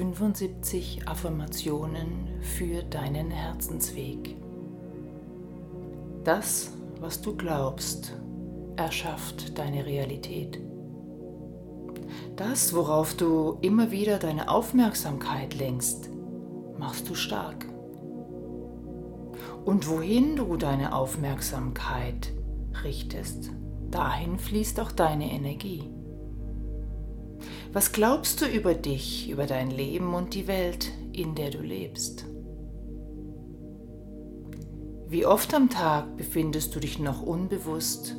75 Affirmationen für deinen Herzensweg. Das, was du glaubst, erschafft deine Realität. Das, worauf du immer wieder deine Aufmerksamkeit lenkst, machst du stark. Und wohin du deine Aufmerksamkeit richtest, dahin fließt auch deine Energie. Was glaubst du über dich, über dein Leben und die Welt, in der du lebst? Wie oft am Tag befindest du dich noch unbewusst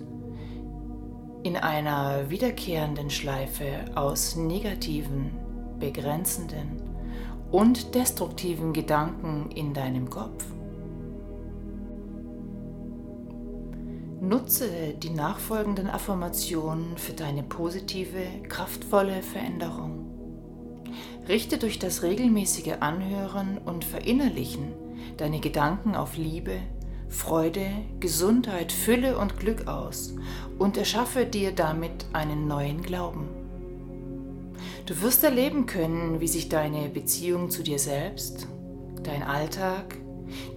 in einer wiederkehrenden Schleife aus negativen, begrenzenden und destruktiven Gedanken in deinem Kopf? Nutze die nachfolgenden Affirmationen für deine positive, kraftvolle Veränderung. Richte durch das regelmäßige Anhören und Verinnerlichen deine Gedanken auf Liebe, Freude, Gesundheit, Fülle und Glück aus und erschaffe dir damit einen neuen Glauben. Du wirst erleben können, wie sich deine Beziehung zu dir selbst, dein Alltag,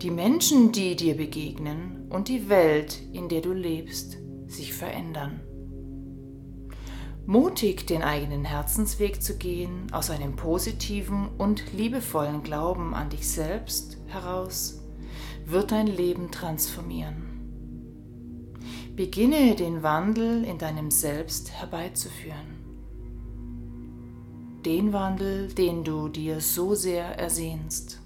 die Menschen, die dir begegnen und die Welt, in der du lebst, sich verändern. Mutig den eigenen Herzensweg zu gehen, aus einem positiven und liebevollen Glauben an dich selbst heraus, wird dein Leben transformieren. Beginne den Wandel in deinem Selbst herbeizuführen. Den Wandel, den du dir so sehr ersehnst.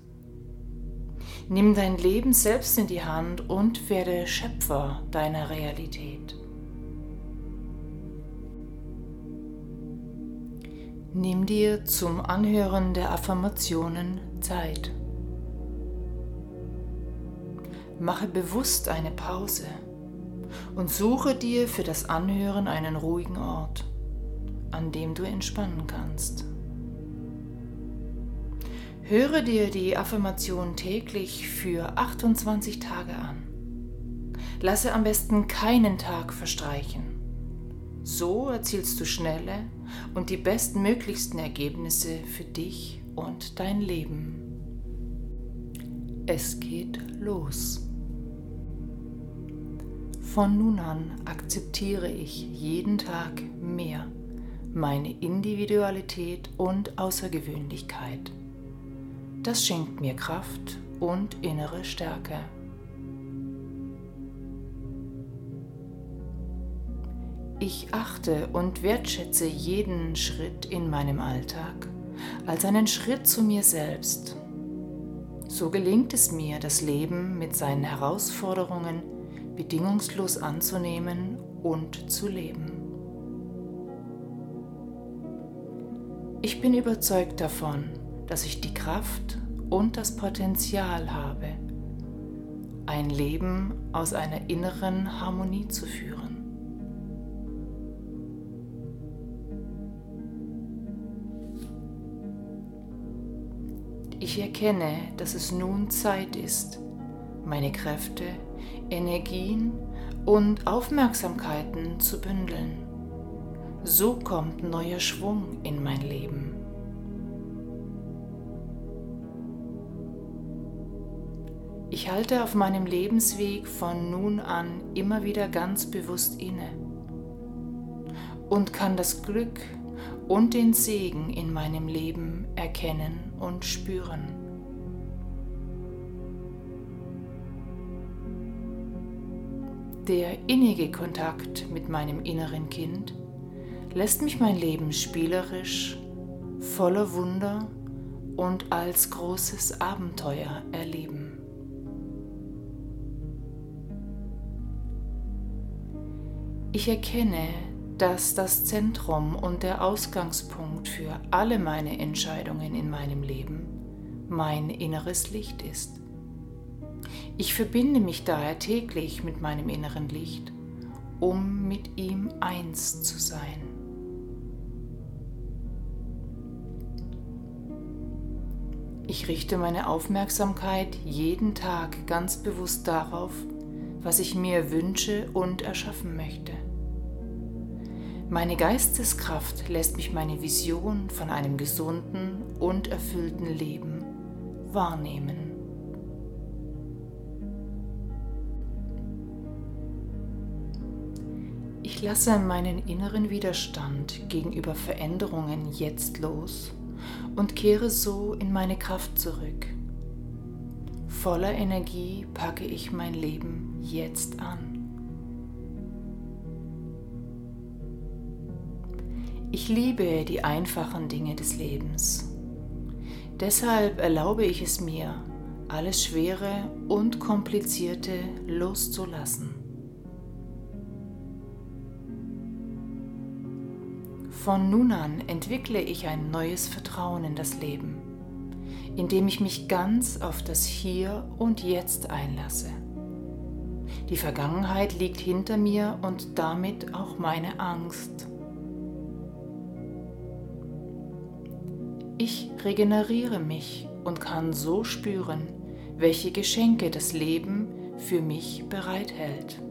Nimm dein Leben selbst in die Hand und werde Schöpfer deiner Realität. Nimm dir zum Anhören der Affirmationen Zeit. Mache bewusst eine Pause und suche dir für das Anhören einen ruhigen Ort, an dem du entspannen kannst. Höre dir die Affirmation täglich für 28 Tage an. Lasse am besten keinen Tag verstreichen. So erzielst du schnelle und die bestmöglichsten Ergebnisse für dich und dein Leben. Es geht los. Von nun an akzeptiere ich jeden Tag mehr meine Individualität und Außergewöhnlichkeit. Das schenkt mir Kraft und innere Stärke. Ich achte und wertschätze jeden Schritt in meinem Alltag als einen Schritt zu mir selbst. So gelingt es mir, das Leben mit seinen Herausforderungen bedingungslos anzunehmen und zu leben. Ich bin überzeugt davon, dass ich die Kraft und das Potenzial habe, ein Leben aus einer inneren Harmonie zu führen. Ich erkenne, dass es nun Zeit ist, meine Kräfte, Energien und Aufmerksamkeiten zu bündeln. So kommt neuer Schwung in mein Leben. Ich halte auf meinem Lebensweg von nun an immer wieder ganz bewusst inne und kann das Glück und den Segen in meinem Leben erkennen und spüren. Der innige Kontakt mit meinem inneren Kind lässt mich mein Leben spielerisch, voller Wunder und als großes Abenteuer erleben. Ich erkenne, dass das Zentrum und der Ausgangspunkt für alle meine Entscheidungen in meinem Leben mein inneres Licht ist. Ich verbinde mich daher täglich mit meinem inneren Licht, um mit ihm eins zu sein. Ich richte meine Aufmerksamkeit jeden Tag ganz bewusst darauf, was ich mir wünsche und erschaffen möchte. Meine Geisteskraft lässt mich meine Vision von einem gesunden und erfüllten Leben wahrnehmen. Ich lasse meinen inneren Widerstand gegenüber Veränderungen jetzt los und kehre so in meine Kraft zurück. Voller Energie packe ich mein Leben jetzt an. Ich liebe die einfachen Dinge des Lebens. Deshalb erlaube ich es mir, alles Schwere und Komplizierte loszulassen. Von nun an entwickle ich ein neues Vertrauen in das Leben, indem ich mich ganz auf das Hier und Jetzt einlasse. Die Vergangenheit liegt hinter mir und damit auch meine Angst Ich regeneriere mich und kann so spüren, welche Geschenke das Leben für mich bereithält.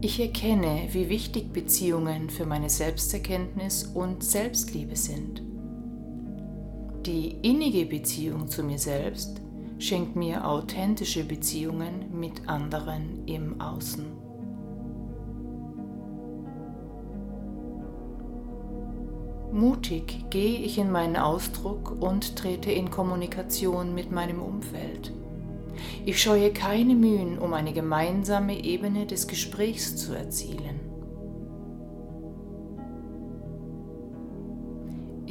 Ich erkenne, wie wichtig Beziehungen für meine Selbsterkenntnis und Selbstliebe sind. Die innige Beziehung zu mir selbst schenkt mir authentische Beziehungen mit anderen im Außen. Mutig gehe ich in meinen Ausdruck und trete in Kommunikation mit meinem Umfeld. Ich scheue keine Mühen, um eine gemeinsame Ebene des Gesprächs zu erzielen.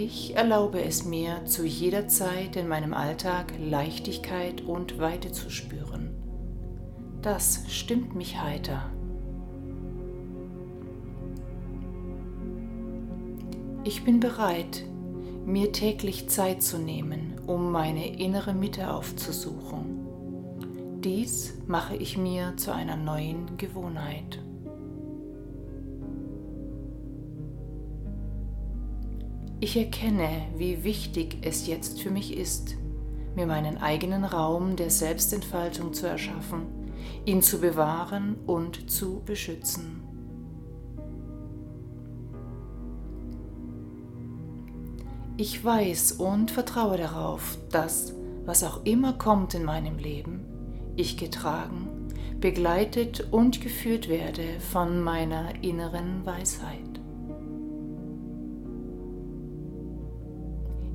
Ich erlaube es mir, zu jeder Zeit in meinem Alltag Leichtigkeit und Weite zu spüren. Das stimmt mich heiter. Ich bin bereit, mir täglich Zeit zu nehmen, um meine innere Mitte aufzusuchen. Dies mache ich mir zu einer neuen Gewohnheit. Ich erkenne, wie wichtig es jetzt für mich ist, mir meinen eigenen Raum der Selbstentfaltung zu erschaffen, ihn zu bewahren und zu beschützen. Ich weiß und vertraue darauf, dass, was auch immer kommt in meinem Leben, ich getragen, begleitet und geführt werde von meiner inneren Weisheit.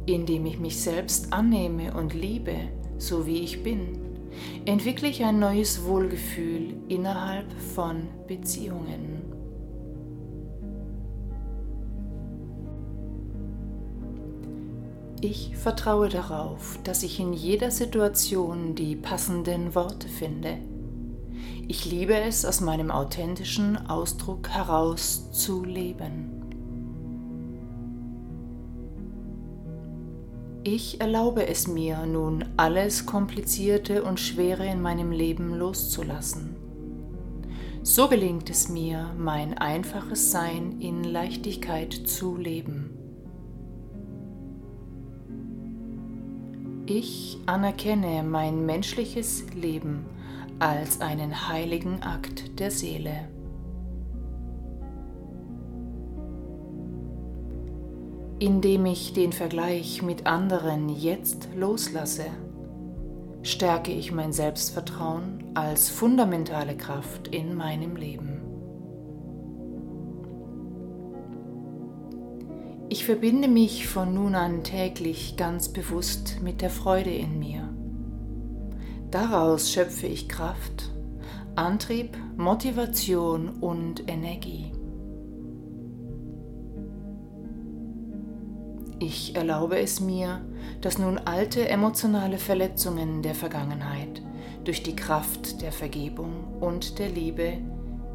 Indem ich mich selbst annehme und liebe, so wie ich bin, entwickle ich ein neues Wohlgefühl innerhalb von Beziehungen. Ich vertraue darauf, dass ich in jeder Situation die passenden Worte finde. Ich liebe es, aus meinem authentischen Ausdruck heraus zu leben. Ich erlaube es mir nun, alles Komplizierte und Schwere in meinem Leben loszulassen. So gelingt es mir, mein einfaches Sein in Leichtigkeit zu leben. Ich anerkenne mein menschliches Leben als einen heiligen Akt der Seele. Indem ich den Vergleich mit anderen jetzt loslasse, stärke ich mein Selbstvertrauen als fundamentale Kraft in meinem Leben. Ich verbinde mich von nun an täglich ganz bewusst mit der Freude in mir. Daraus schöpfe ich Kraft, Antrieb, Motivation und Energie. Ich erlaube es mir, dass nun alte emotionale Verletzungen der Vergangenheit durch die Kraft der Vergebung und der Liebe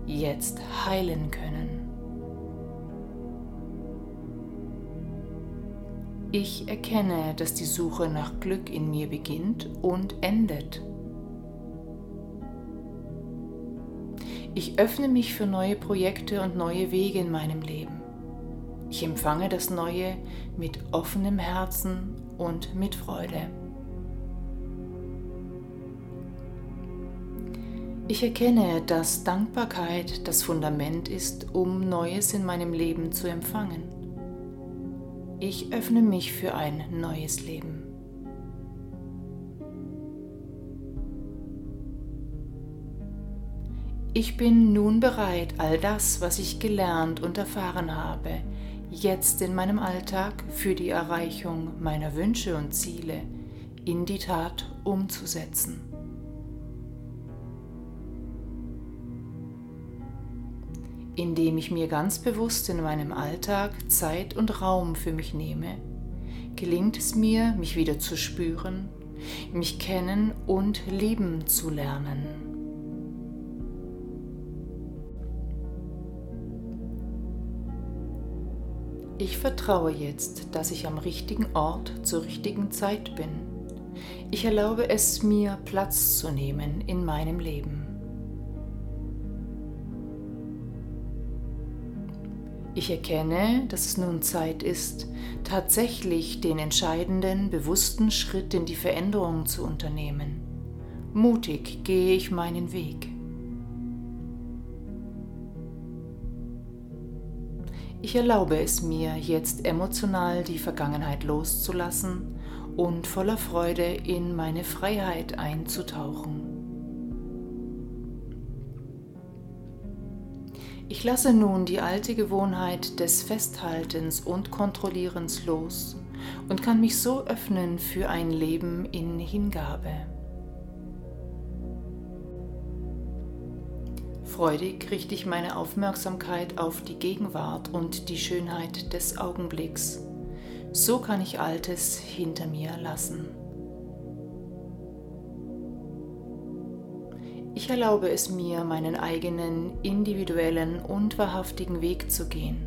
jetzt heilen können. Ich erkenne, dass die Suche nach Glück in mir beginnt und endet. Ich öffne mich für neue Projekte und neue Wege in meinem Leben. Ich empfange das Neue mit offenem Herzen und mit Freude. Ich erkenne, dass Dankbarkeit das Fundament ist, um Neues in meinem Leben zu empfangen. Ich öffne mich für ein neues Leben. Ich bin nun bereit, all das, was ich gelernt und erfahren habe, jetzt in meinem Alltag für die Erreichung meiner Wünsche und Ziele in die Tat umzusetzen. Indem ich mir ganz bewusst in meinem Alltag Zeit und Raum für mich nehme, gelingt es mir, mich wieder zu spüren, mich kennen und lieben zu lernen. Ich vertraue jetzt, dass ich am richtigen Ort zur richtigen Zeit bin. Ich erlaube es mir, Platz zu nehmen in meinem Leben. Ich erkenne, dass es nun Zeit ist, tatsächlich den entscheidenden, bewussten Schritt in die Veränderung zu unternehmen. Mutig gehe ich meinen Weg. Ich erlaube es mir, jetzt emotional die Vergangenheit loszulassen und voller Freude in meine Freiheit einzutauchen. Ich lasse nun die alte Gewohnheit des Festhaltens und Kontrollierens los und kann mich so öffnen für ein Leben in Hingabe. Freudig richte ich meine Aufmerksamkeit auf die Gegenwart und die Schönheit des Augenblicks. So kann ich Altes hinter mir lassen. Ich erlaube es mir, meinen eigenen individuellen und wahrhaftigen Weg zu gehen.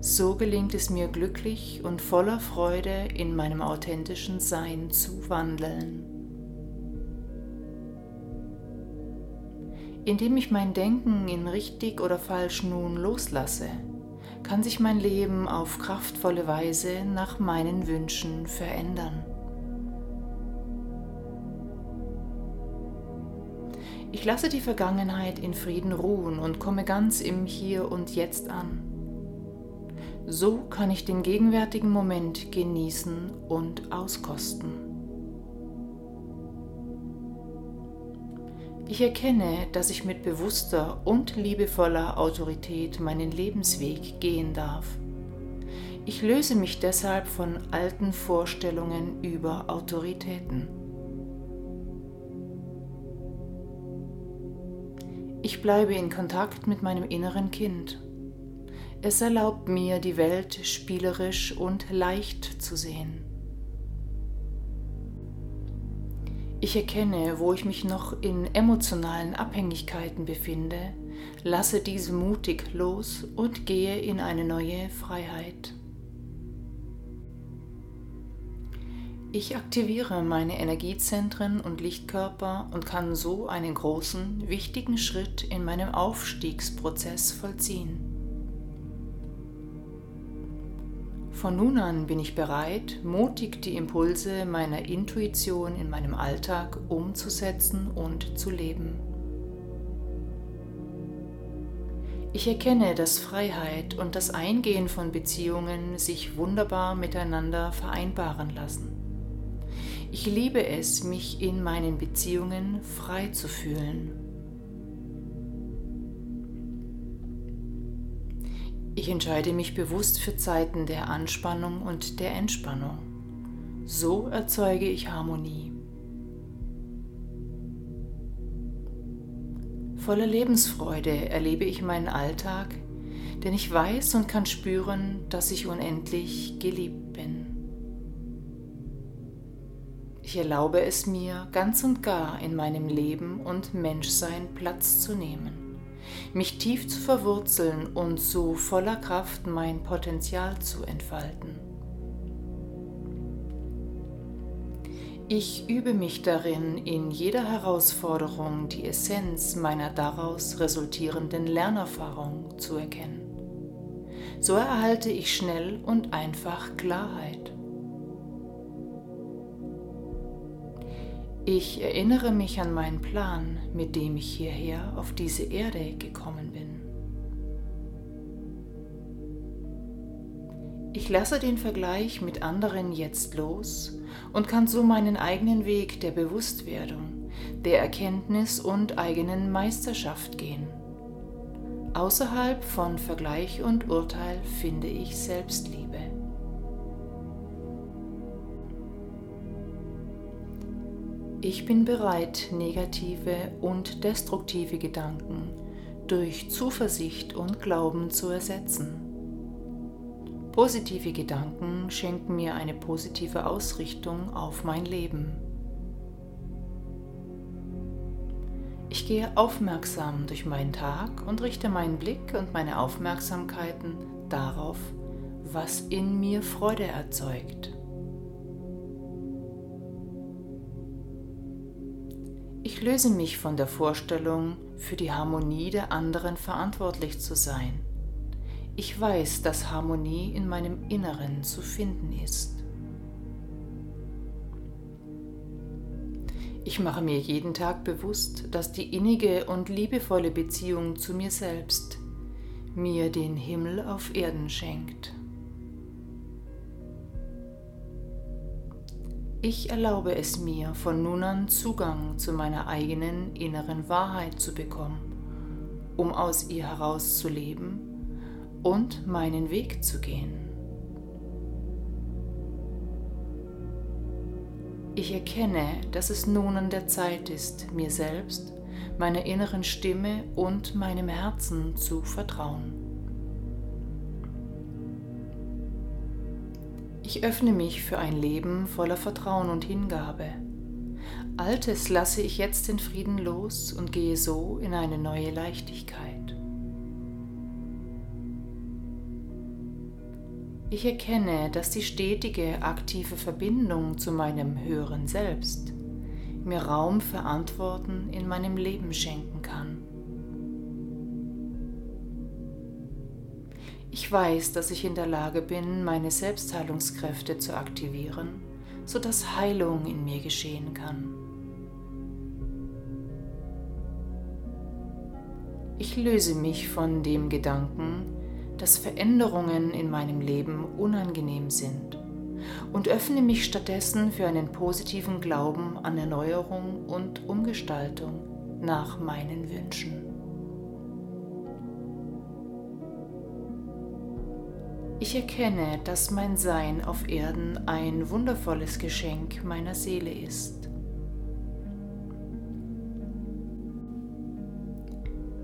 So gelingt es mir glücklich und voller Freude in meinem authentischen Sein zu wandeln. Indem ich mein Denken in richtig oder falsch nun loslasse, kann sich mein Leben auf kraftvolle Weise nach meinen Wünschen verändern. Ich lasse die Vergangenheit in Frieden ruhen und komme ganz im Hier und Jetzt an. So kann ich den gegenwärtigen Moment genießen und auskosten. Ich erkenne, dass ich mit bewusster und liebevoller Autorität meinen Lebensweg gehen darf. Ich löse mich deshalb von alten Vorstellungen über Autoritäten. Ich bleibe in Kontakt mit meinem inneren Kind. Es erlaubt mir, die Welt spielerisch und leicht zu sehen. Ich erkenne, wo ich mich noch in emotionalen Abhängigkeiten befinde, lasse diese mutig los und gehe in eine neue Freiheit. Ich aktiviere meine Energiezentren und Lichtkörper und kann so einen großen, wichtigen Schritt in meinem Aufstiegsprozess vollziehen. Von nun an bin ich bereit, mutig die Impulse meiner Intuition in meinem Alltag umzusetzen und zu leben. Ich erkenne, dass Freiheit und das Eingehen von Beziehungen sich wunderbar miteinander vereinbaren lassen. Ich liebe es, mich in meinen Beziehungen frei zu fühlen Ich entscheide mich bewusst für Zeiten der Anspannung und der Entspannung. So erzeuge ich Harmonie. Voller Lebensfreude erlebe ich meinen Alltag, denn ich weiß und kann spüren, dass ich unendlich geliebt bin. Ich erlaube es mir, ganz und gar in meinem Leben und Menschsein Platz zu nehmen mich tief zu verwurzeln und so voller Kraft mein Potenzial zu entfalten. Ich übe mich darin, in jeder Herausforderung die Essenz meiner daraus resultierenden Lernerfahrung zu erkennen. So erhalte ich schnell und einfach Klarheit. Ich erinnere mich an meinen Plan, mit dem ich hierher auf diese Erde gekommen bin. Ich lasse den Vergleich mit anderen jetzt los und kann so meinen eigenen Weg der Bewusstwerdung, der Erkenntnis und eigenen Meisterschaft gehen. Außerhalb von Vergleich und Urteil finde ich Selbstliebe. Ich bin bereit, negative und destruktive Gedanken durch Zuversicht und Glauben zu ersetzen. Positive Gedanken schenken mir eine positive Ausrichtung auf mein Leben. Ich gehe aufmerksam durch meinen Tag und richte meinen Blick und meine Aufmerksamkeiten darauf, was in mir Freude erzeugt. Ich löse mich von der Vorstellung, für die Harmonie der anderen verantwortlich zu sein. Ich weiß, dass Harmonie in meinem Inneren zu finden ist. Ich mache mir jeden Tag bewusst, dass die innige und liebevolle Beziehung zu mir selbst mir den Himmel auf Erden schenkt. Ich erlaube es mir, von nun an Zugang zu meiner eigenen inneren Wahrheit zu bekommen, um aus ihr heraus zu leben und meinen Weg zu gehen. Ich erkenne, dass es nun an der Zeit ist, mir selbst, meiner inneren Stimme und meinem Herzen zu vertrauen. Ich öffne mich für ein Leben voller Vertrauen und Hingabe. Altes lasse ich jetzt in Frieden los und gehe so in eine neue Leichtigkeit. Ich erkenne, dass die stetige, aktive Verbindung zu meinem höheren Selbst mir Raum für Antworten in meinem Leben schenken kann. Ich weiß, dass ich in der Lage bin, meine Selbstheilungskräfte zu aktivieren, sodass Heilung in mir geschehen kann. Ich löse mich von dem Gedanken, dass Veränderungen in meinem Leben unangenehm sind und öffne mich stattdessen für einen positiven Glauben an Erneuerung und Umgestaltung nach meinen Wünschen. Ich erkenne, dass mein Sein auf Erden ein wundervolles Geschenk meiner Seele ist.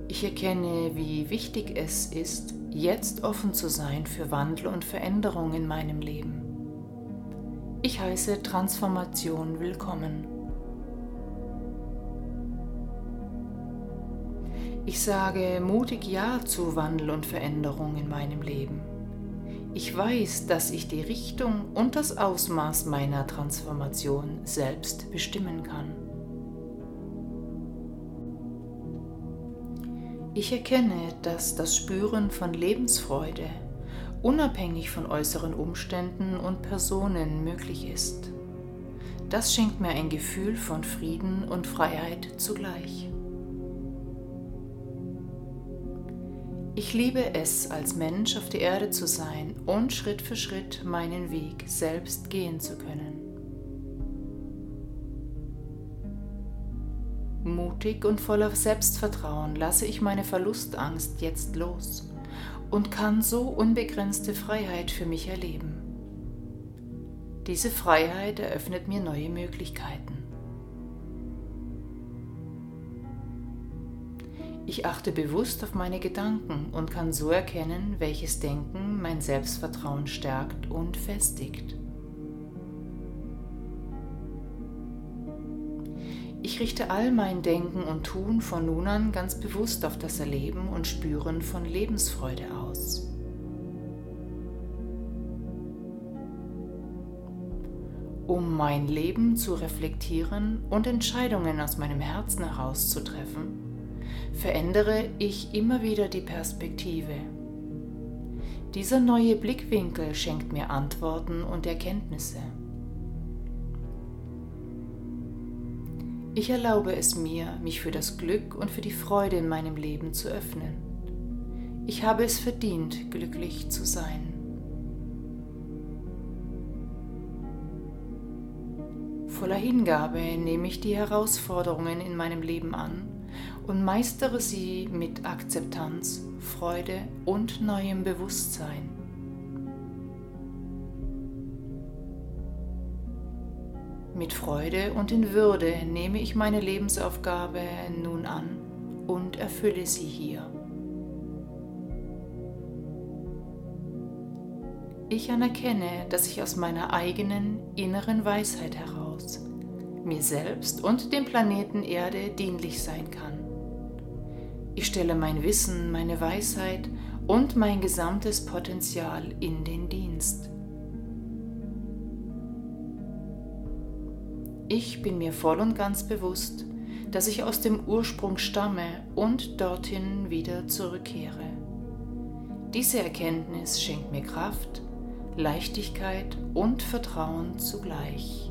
Ich erkenne, wie wichtig es ist, jetzt offen zu sein für Wandel und Veränderung in meinem Leben. Ich heiße Transformation willkommen. Ich sage mutig Ja zu Wandel und Veränderung in meinem Leben. Ich weiß, dass ich die Richtung und das Ausmaß meiner Transformation selbst bestimmen kann. Ich erkenne, dass das Spüren von Lebensfreude unabhängig von äußeren Umständen und Personen möglich ist. Das schenkt mir ein Gefühl von Frieden und Freiheit zugleich. Ich liebe es, als Mensch auf der Erde zu sein und Schritt für Schritt meinen Weg selbst gehen zu können. Mutig und voller Selbstvertrauen lasse ich meine Verlustangst jetzt los und kann so unbegrenzte Freiheit für mich erleben. Diese Freiheit eröffnet mir neue Möglichkeiten. Ich achte bewusst auf meine Gedanken und kann so erkennen, welches Denken mein Selbstvertrauen stärkt und festigt. Ich richte all mein Denken und Tun von nun an ganz bewusst auf das Erleben und Spüren von Lebensfreude aus. Um mein Leben zu reflektieren und Entscheidungen aus meinem Herzen herauszutreffen, verändere ich immer wieder die Perspektive. Dieser neue Blickwinkel schenkt mir Antworten und Erkenntnisse. Ich erlaube es mir, mich für das Glück und für die Freude in meinem Leben zu öffnen. Ich habe es verdient, glücklich zu sein. Voller Hingabe nehme ich die Herausforderungen in meinem Leben an und meistere sie mit Akzeptanz, Freude und neuem Bewusstsein. Mit Freude und in Würde nehme ich meine Lebensaufgabe nun an und erfülle sie hier. Ich anerkenne, dass ich aus meiner eigenen inneren Weisheit heraus mir selbst und dem Planeten Erde dienlich sein kann. Ich stelle mein Wissen, meine Weisheit und mein gesamtes Potenzial in den Dienst. Ich bin mir voll und ganz bewusst, dass ich aus dem Ursprung stamme und dorthin wieder zurückkehre. Diese Erkenntnis schenkt mir Kraft, Leichtigkeit und Vertrauen zugleich.